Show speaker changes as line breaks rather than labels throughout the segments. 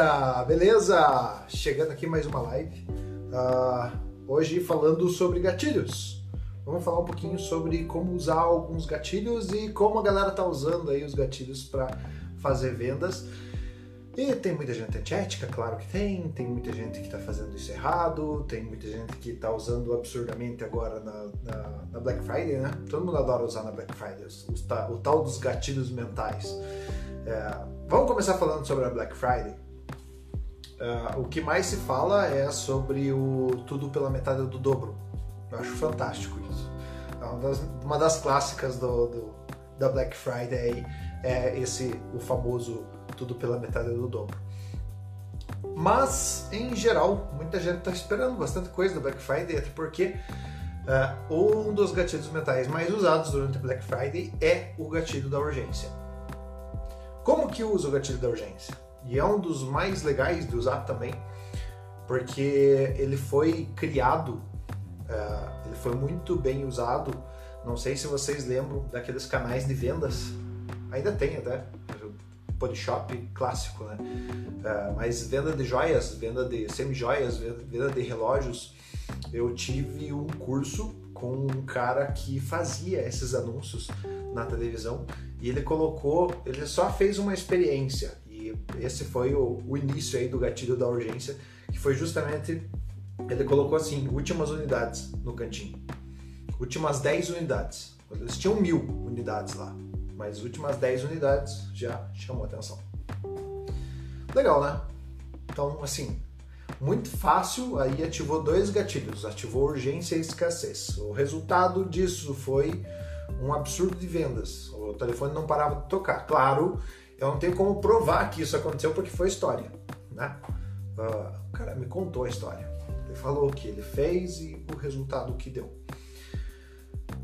galera, beleza? Chegando aqui mais uma live. Uh, hoje falando sobre gatilhos. Vamos falar um pouquinho sobre como usar alguns gatilhos e como a galera tá usando aí os gatilhos para fazer vendas. E tem muita gente antiética, claro que tem, tem muita gente que está fazendo isso errado, tem muita gente que está usando absurdamente agora na, na, na, Black Friday, né? Todo mundo adora usar na Black Friday, o, o tal dos gatilhos mentais. É, vamos começar falando sobre a Black Friday. É, o que mais se fala é sobre o tudo pela metade do dobro. Eu acho fantástico isso. É uma das, uma das clássicas do, do, da Black Friday é esse o famoso tudo pela metade do dobro. Mas, em geral, muita gente está esperando bastante coisa da Black Friday, até porque uh, um dos gatilhos mentais mais usados durante a Black Friday é o gatilho da urgência. Como que usa o gatilho da urgência? E é um dos mais legais de usar também, porque ele foi criado, uh, ele foi muito bem usado. Não sei se vocês lembram daqueles canais de vendas, ainda tem até, Polishop clássico, né? Uh, mas venda de joias, venda de semi-joias, venda de relógios, eu tive um curso com um cara que fazia esses anúncios na televisão e ele colocou, ele só fez uma experiência esse foi o, o início aí do gatilho da urgência, que foi justamente ele colocou assim, últimas unidades no cantinho, últimas 10 unidades, eles tinham mil unidades lá, mas as últimas 10 unidades já chamou atenção. Legal, né? Então, assim, muito fácil, aí ativou dois gatilhos, ativou urgência e escassez. O resultado disso foi um absurdo de vendas. O telefone não parava de tocar. Claro, eu não tenho como provar que isso aconteceu porque foi história, né? Uh, o cara me contou a história. Ele falou o que ele fez e o resultado que deu.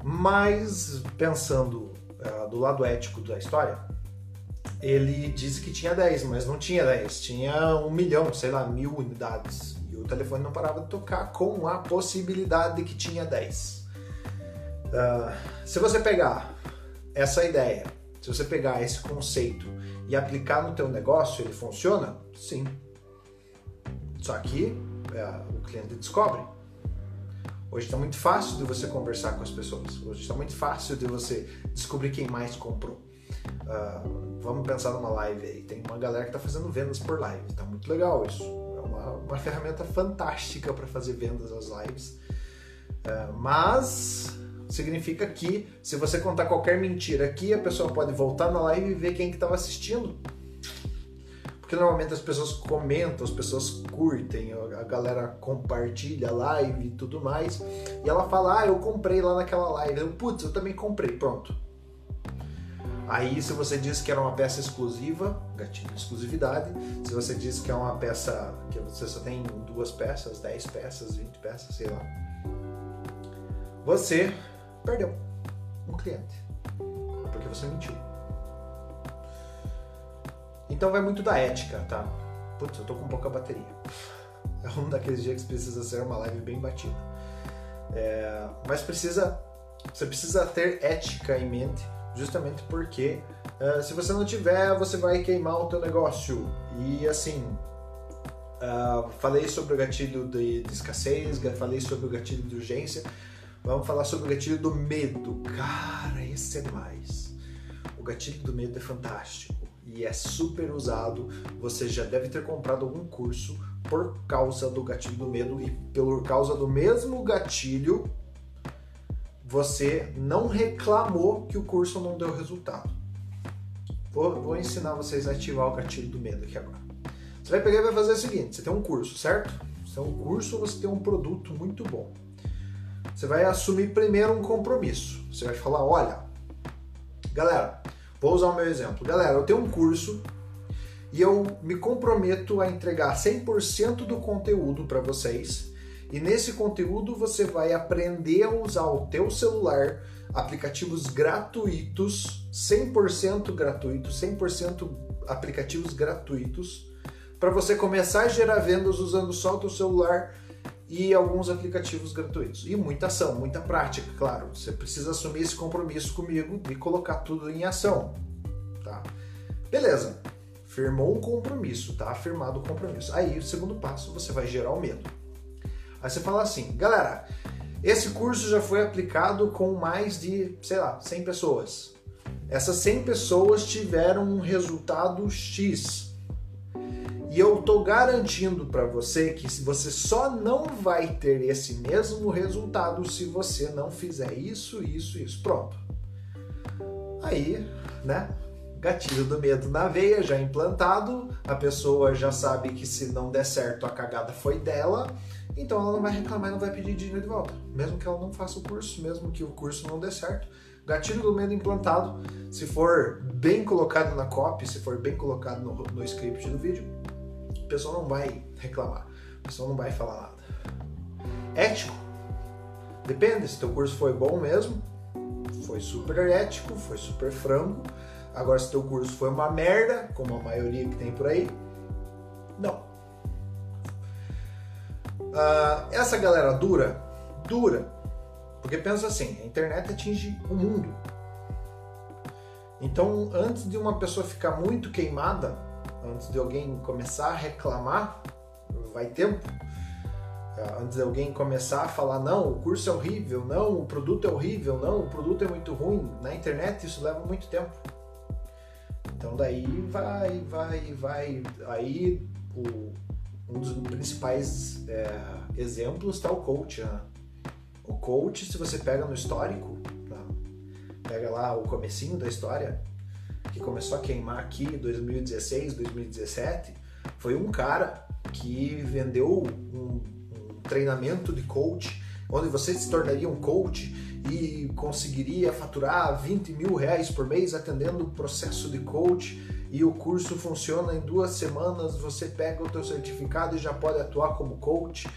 Mas pensando uh, do lado ético da história, ele disse que tinha 10, mas não tinha 10, tinha um milhão, sei lá, mil unidades. E o telefone não parava de tocar com a possibilidade de que tinha 10. Uh, ah, se você pegar essa ideia, se você pegar esse conceito e aplicar no teu negócio, ele funciona? Sim. Só que uh, o cliente descobre. Hoje está muito fácil de você conversar com as pessoas. Hoje está muito fácil de você descobrir quem mais comprou. Uh, vamos pensar numa live aí. Tem uma galera que está fazendo vendas por live. Está muito legal isso. É uma, uma ferramenta fantástica para fazer vendas às lives. Uh, mas significa que se você contar qualquer mentira aqui, a pessoa pode voltar na live e ver quem que estava assistindo. Porque normalmente as pessoas comentam, as pessoas curtem, a galera compartilha a live e tudo mais. E ela fala, ah, eu comprei lá naquela live. Eu, putz, eu também comprei, pronto. Aí, se você diz que era uma peça exclusiva, gatilho de exclusividade. Se você diz que é uma peça que você só tem duas peças, 10 peças, 20 peças, sei lá. Você perdeu um cliente. Porque você mentiu. Então vai muito da ética, tá? Putz, eu tô com pouca bateria. É um daqueles dias que precisa ser uma live bem batida. É, mas precisa, você precisa ter ética em mente, justamente porque uh, se você não tiver, você vai queimar o teu negócio. E assim, uh, falei sobre o gatilho de, de escassez, falei sobre o gatilho de urgência, vamos falar sobre o gatilho do medo. Cara, esse é demais. O gatilho do medo é fantástico e é super usado. Você já deve ter comprado algum curso por causa do gatilho do medo e por causa do mesmo gatilho você não reclamou que o curso não deu resultado. Vou, vou ensinar vocês a ativar o gatilho do medo aqui agora. Você vai pegar e vai fazer o seguinte: você tem um curso, certo? Você tem um curso, você tem um produto muito bom. Você vai assumir primeiro um compromisso. Você vai falar: olha, galera, Vou usar o meu exemplo. Galera, eu tenho um curso e eu me comprometo a entregar 100% do conteúdo para vocês. E nesse conteúdo você vai aprender a usar o teu celular, aplicativos gratuitos, 100% gratuitos, 100% aplicativos gratuitos, para você começar a gerar vendas usando só o teu celular e alguns aplicativos gratuitos. E muita ação, muita prática, claro. Você precisa assumir esse compromisso comigo e colocar tudo em ação. Tá? Beleza. Firmou um compromisso, tá afirmado o compromisso. Aí, o segundo passo, você vai gerar o medo. Aí você fala assim, galera, esse curso já foi aplicado com mais de, sei lá, 100 pessoas. Essas 100 pessoas tiveram um resultado X. E eu tô garantindo para você que você só não vai ter esse mesmo resultado se você não fizer isso, isso, isso. Pronto. Aí, né? Gatilho do medo na veia já implantado, a pessoa já sabe que se não der certo a cagada foi dela, então ela não vai reclamar e não vai pedir dinheiro de volta, mesmo que ela não faça o curso, mesmo que o curso não dê certo. Gatilho do medo implantado, se for bem colocado na copy, se for bem colocado no, no script do vídeo, a pessoa não vai reclamar, a pessoa não vai falar nada. Ético, depende, se teu curso foi bom mesmo, foi super ético, foi super frango, Agora, se teu curso foi uma merda, como a maioria que tem por aí, não. Uh, essa galera dura, dura, porque pensa assim, a internet atinge o mundo. Então, antes de uma pessoa ficar muito queimada, antes de alguém começar a reclamar, vai tempo. Uh, antes de alguém começar a falar, não, o curso é horrível, não, o produto é horrível, não, o produto é muito ruim, na internet isso leva muito tempo. Então daí vai, vai, vai. Aí o, um dos principais é, exemplos está o coach. Né? O coach, se você pega no histórico, tá? pega lá o comecinho da história, que começou a queimar aqui em 2016, 2017, foi um cara que vendeu um, um treinamento de coach, onde você se tornaria um coach e conseguiria faturar 20 mil reais por mês atendendo o processo de coach e o curso funciona em duas semanas, você pega o teu certificado e já pode atuar como coach.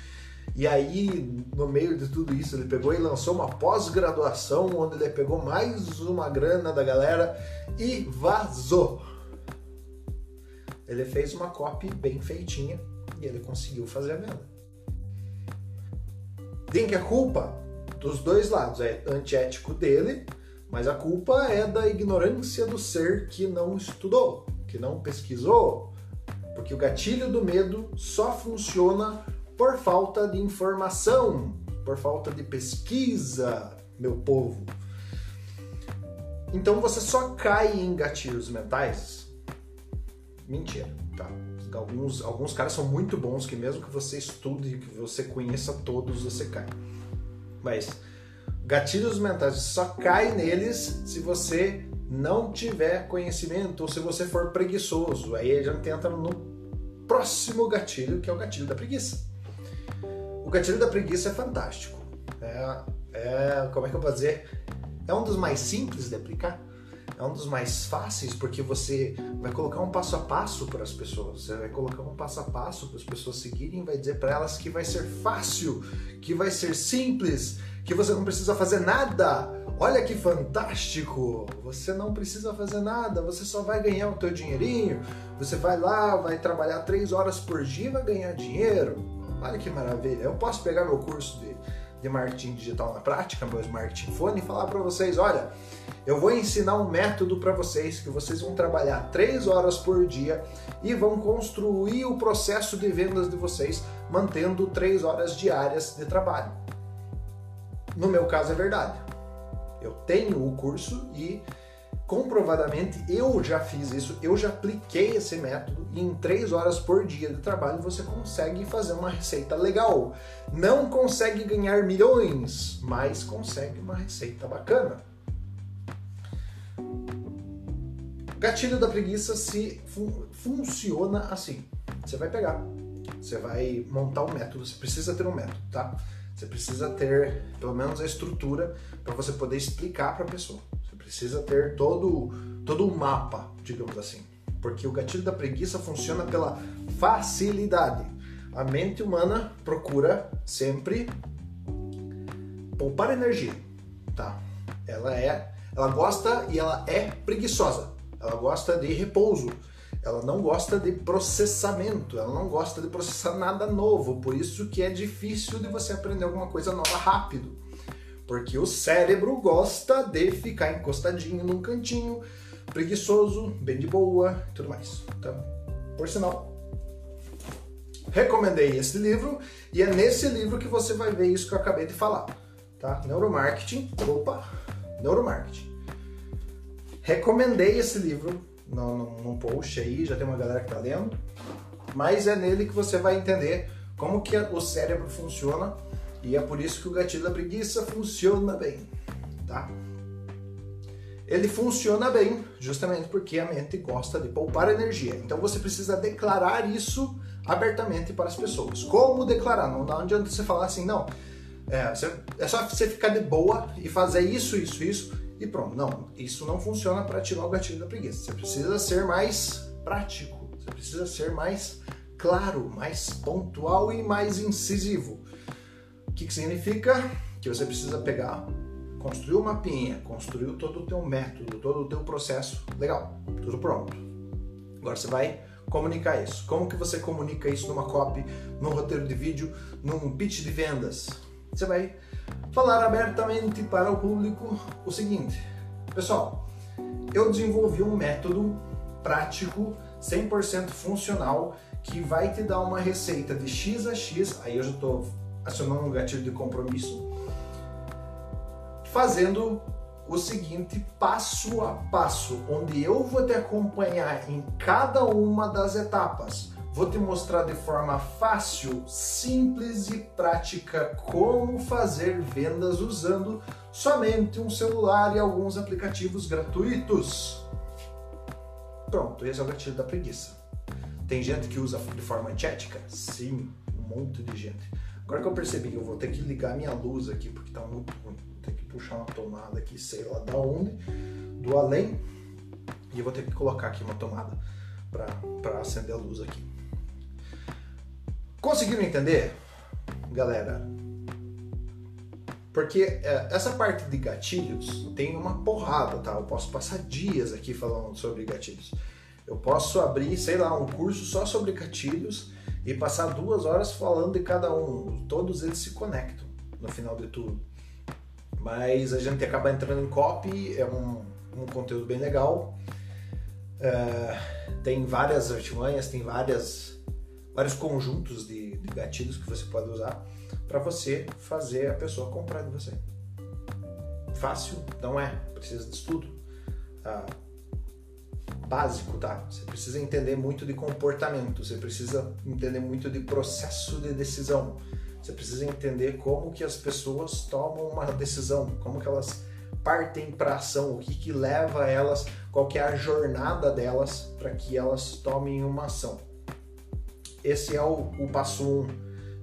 E aí, no meio de tudo isso, ele pegou e lançou uma pós-graduação onde ele pegou mais uma grana da galera e vazou. Ele fez uma copy bem feitinha e ele conseguiu fazer a venda. Tem que a culpa dos dois lados. É antiético dele, mas a culpa é da ignorância do ser que não estudou, que não pesquisou. Porque o gatilho do medo só funciona por falta de informação, por falta de pesquisa, meu povo. Então você só cai em gatilhos mentais? Mentira, tá? Alguns, alguns caras são muito bons que mesmo que você estude, que você conheça todos, você cai. Mas gatilhos mentais só cai neles se você não tiver conhecimento ou se você for preguiçoso. Aí a gente entra no próximo gatilho, que é o gatilho da preguiça. O gatilho da preguiça é fantástico. É, é como é que eu vou dizer? É um dos mais simples de aplicar é um dos mais fáceis porque você vai colocar um passo a passo para as pessoas, você vai colocar um passo a passo para as pessoas seguirem, vai dizer para elas que vai ser fácil, que vai ser simples, que você não precisa fazer nada. Olha que fantástico! Você não precisa fazer nada, você só vai ganhar o teu dinheirinho. Você vai lá, vai trabalhar três horas por dia e vai ganhar dinheiro. Olha que maravilha! Eu posso pegar meu curso de, de marketing digital na prática, meu smartphone, e falar para vocês: olha, eu vou ensinar um método para vocês que vocês vão trabalhar três horas por dia e vão construir o processo de vendas de vocês mantendo três horas diárias de trabalho. No meu caso é verdade. Eu tenho o curso e comprovadamente eu já fiz isso, eu já apliquei esse método e em três horas por dia de trabalho você consegue fazer uma receita legal. Não consegue ganhar milhões, mas consegue uma receita bacana. Gatilho da preguiça se fun funciona assim. Você vai pegar, você vai montar um método, você precisa ter um método, tá? Você precisa ter pelo menos a estrutura para você poder explicar para a pessoa. Precisa ter todo todo o mapa, digamos assim. Porque o gatilho da preguiça funciona pela facilidade. A mente humana procura sempre poupar energia, tá? Ela é, ela gosta e ela é preguiçosa. Ela gosta de repouso. Ela não gosta de processamento, ela não gosta de processar nada novo, por isso que é difícil de você aprender alguma coisa nova rápido. Porque o cérebro gosta de ficar encostadinho num cantinho, preguiçoso, bem de boa tudo mais. Então, por sinal, recomendei esse livro e é nesse livro que você vai ver isso que eu acabei de falar, tá? Neuromarketing, opa, neuromarketing. Recomendei esse livro no, num post aí, já tem uma galera que tá lendo, mas é nele que você vai entender como que o cérebro funciona e é por isso que o gatilho da preguiça funciona bem, tá? Ele funciona bem justamente porque a mente gosta de poupar energia. Então você precisa declarar isso abertamente para as pessoas. Como declarar? Não, não adianta você falar assim, não. É, é só você ficar de boa e fazer isso, isso, isso e pronto. Não, isso não funciona para tirar o gatilho da preguiça. Você precisa ser mais prático. Você precisa ser mais claro, mais pontual e mais incisivo. O que, que significa? Que você precisa pegar, construir uma mapinha, construir todo o teu método, todo o teu processo. Legal, tudo pronto. Agora você vai comunicar isso. Como que você comunica isso numa copy, num roteiro de vídeo, num pitch de vendas? Você vai falar abertamente para o público o seguinte: Pessoal, eu desenvolvi um método prático, 100% funcional, que vai te dar uma receita de X a X, aí eu já estou acionando um gatilho de compromisso, fazendo o seguinte passo a passo, onde eu vou te acompanhar em cada uma das etapas. Vou te mostrar de forma fácil, simples e prática como fazer vendas usando somente um celular e alguns aplicativos gratuitos. Pronto, esse é o gatilho da preguiça. Tem gente que usa de forma antiética? Sim, um monte de gente. Agora que eu percebi que eu vou ter que ligar minha luz aqui porque tá muito ruim, vou ter que puxar uma tomada aqui, sei lá da onde, do além, e eu vou ter que colocar aqui uma tomada para acender a luz aqui. Conseguiram entender, galera? Porque é, essa parte de gatilhos tem uma porrada, tá? Eu posso passar dias aqui falando sobre gatilhos. Eu posso abrir, sei lá, um curso só sobre gatilhos e passar duas horas falando de cada um. Todos eles se conectam no final de tudo. Mas a gente acaba entrando em copy, é um, um conteúdo bem legal. É, tem várias artimanhas, tem várias, vários conjuntos de, de gatilhos que você pode usar para você fazer a pessoa comprar de você. Fácil não é, precisa de estudo. Ah, básico, tá? Você precisa entender muito de comportamento, você precisa entender muito de processo de decisão. Você precisa entender como que as pessoas tomam uma decisão, como que elas partem para ação, o que que leva elas, qual que é a jornada delas para que elas tomem uma ação. Esse é o, o passo um,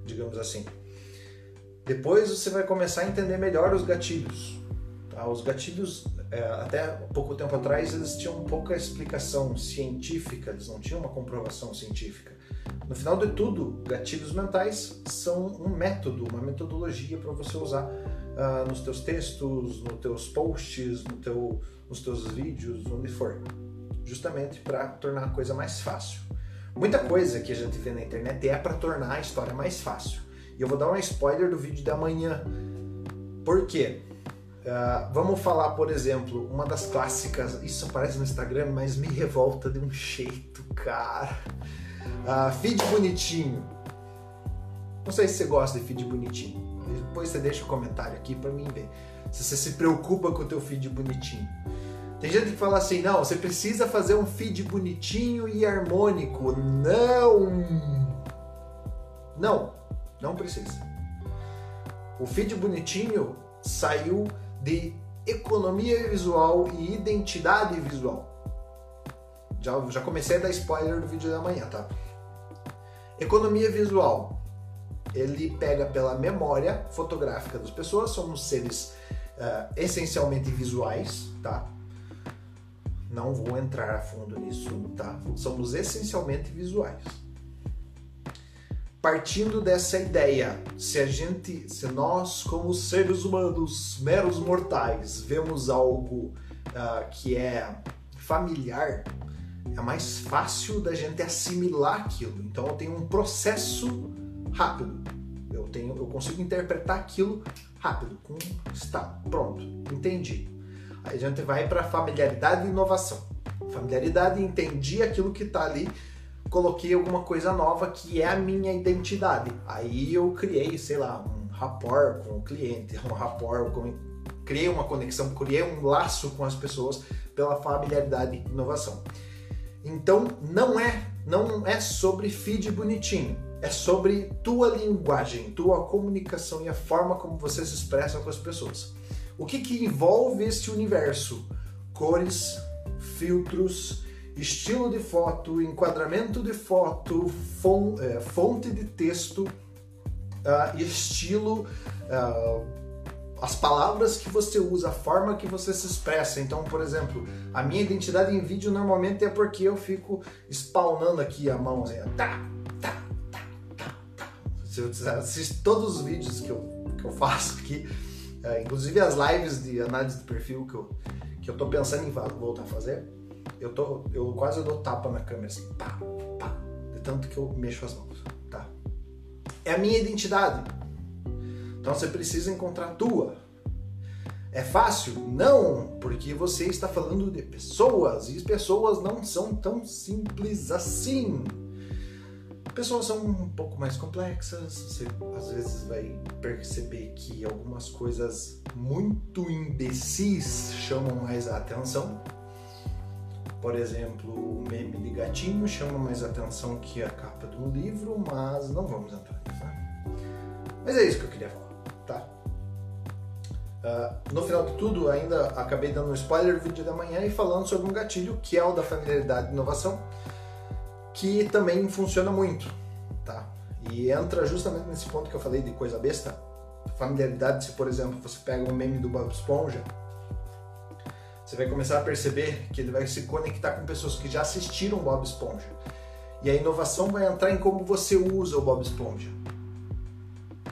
digamos assim. Depois você vai começar a entender melhor os gatilhos. Tá? Os gatilhos até pouco tempo atrás eles tinham pouca explicação científica, eles não tinham uma comprovação científica. No final de tudo, gatilhos mentais são um método, uma metodologia para você usar uh, nos teus textos, nos teus posts, no teu, nos teus vídeos, onde for, justamente para tornar a coisa mais fácil. Muita coisa que a gente vê na internet é para tornar a história mais fácil. E eu vou dar um spoiler do vídeo da manhã. Por quê? Uh, vamos falar, por exemplo, uma das clássicas, isso aparece no Instagram, mas me revolta de um jeito, cara. Uh, feed bonitinho. Não sei se você gosta de feed bonitinho. Depois você deixa o um comentário aqui para mim ver. Se você se preocupa com o teu feed bonitinho. Tem gente que fala assim, não, você precisa fazer um feed bonitinho e harmônico. Não! Não, não precisa. O feed bonitinho saiu de economia visual e identidade visual. Já, já comecei a dar spoiler do vídeo da manhã, tá? Economia visual. Ele pega pela memória fotográfica das pessoas, somos seres uh, essencialmente visuais, tá? Não vou entrar a fundo nisso, tá? Somos essencialmente visuais partindo dessa ideia, se a gente, se nós como seres humanos, meros mortais, vemos algo uh, que é familiar, é mais fácil da gente assimilar aquilo. Então eu tenho um processo rápido. Eu tenho, eu consigo interpretar aquilo rápido. Com está pronto, entendi. Aí a gente vai para familiaridade e inovação. familiaridade, entendi aquilo que está ali, coloquei alguma coisa nova que é a minha identidade. Aí eu criei, sei lá, um rapport com o cliente, um rapport com criei uma conexão, criei um laço com as pessoas pela familiaridade e inovação. Então não é não é sobre feed bonitinho, é sobre tua linguagem, tua comunicação e a forma como você se expressa com as pessoas. O que, que envolve este universo? Cores, filtros, estilo de foto, enquadramento de foto, é, fonte de texto, uh, estilo, uh, as palavras que você usa, a forma que você se expressa. Então, por exemplo, a minha identidade em vídeo normalmente é porque eu fico spawnando aqui a mão, assim, tá, tá, tá, tá, tá. Se você assiste todos os vídeos que eu, que eu faço aqui, uh, inclusive as lives de análise de perfil que eu, que eu tô pensando em voltar a fazer, eu, tô, eu quase dou tapa na câmera, assim, pá, pá, de tanto que eu mexo as mãos, tá? É a minha identidade. Então você precisa encontrar a tua. É fácil? Não, porque você está falando de pessoas e pessoas não são tão simples assim. Pessoas são um pouco mais complexas, você às vezes vai perceber que algumas coisas muito imbecis chamam mais a atenção por exemplo, o meme de gatinho chama mais atenção que a capa de um livro, mas não vamos entrar nisso. Né? Mas é isso que eu queria falar, tá? Uh, no final de tudo, ainda acabei dando um spoiler do vídeo da manhã e falando sobre um gatilho que é o da familiaridade e inovação, que também funciona muito, tá? E entra justamente nesse ponto que eu falei de coisa besta. Familiaridade, se por exemplo você pega um meme do Bob Esponja, você vai começar a perceber que ele vai se conectar com pessoas que já assistiram Bob Esponja. E a inovação vai entrar em como você usa o Bob Esponja.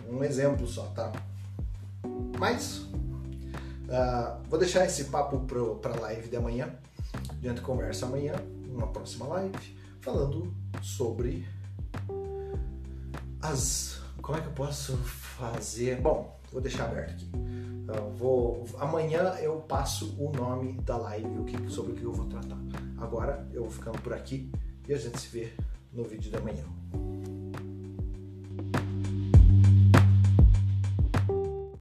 Um exemplo só, tá? Mas uh, vou deixar esse papo para a live de amanhã. A gente conversa amanhã, numa próxima live, falando sobre as. Como é que eu posso fazer? Bom, vou deixar aberto aqui. Eu vou, amanhã eu passo o nome da live, o que, sobre o que eu vou tratar. Agora eu vou ficando por aqui e a gente se vê no vídeo da manhã.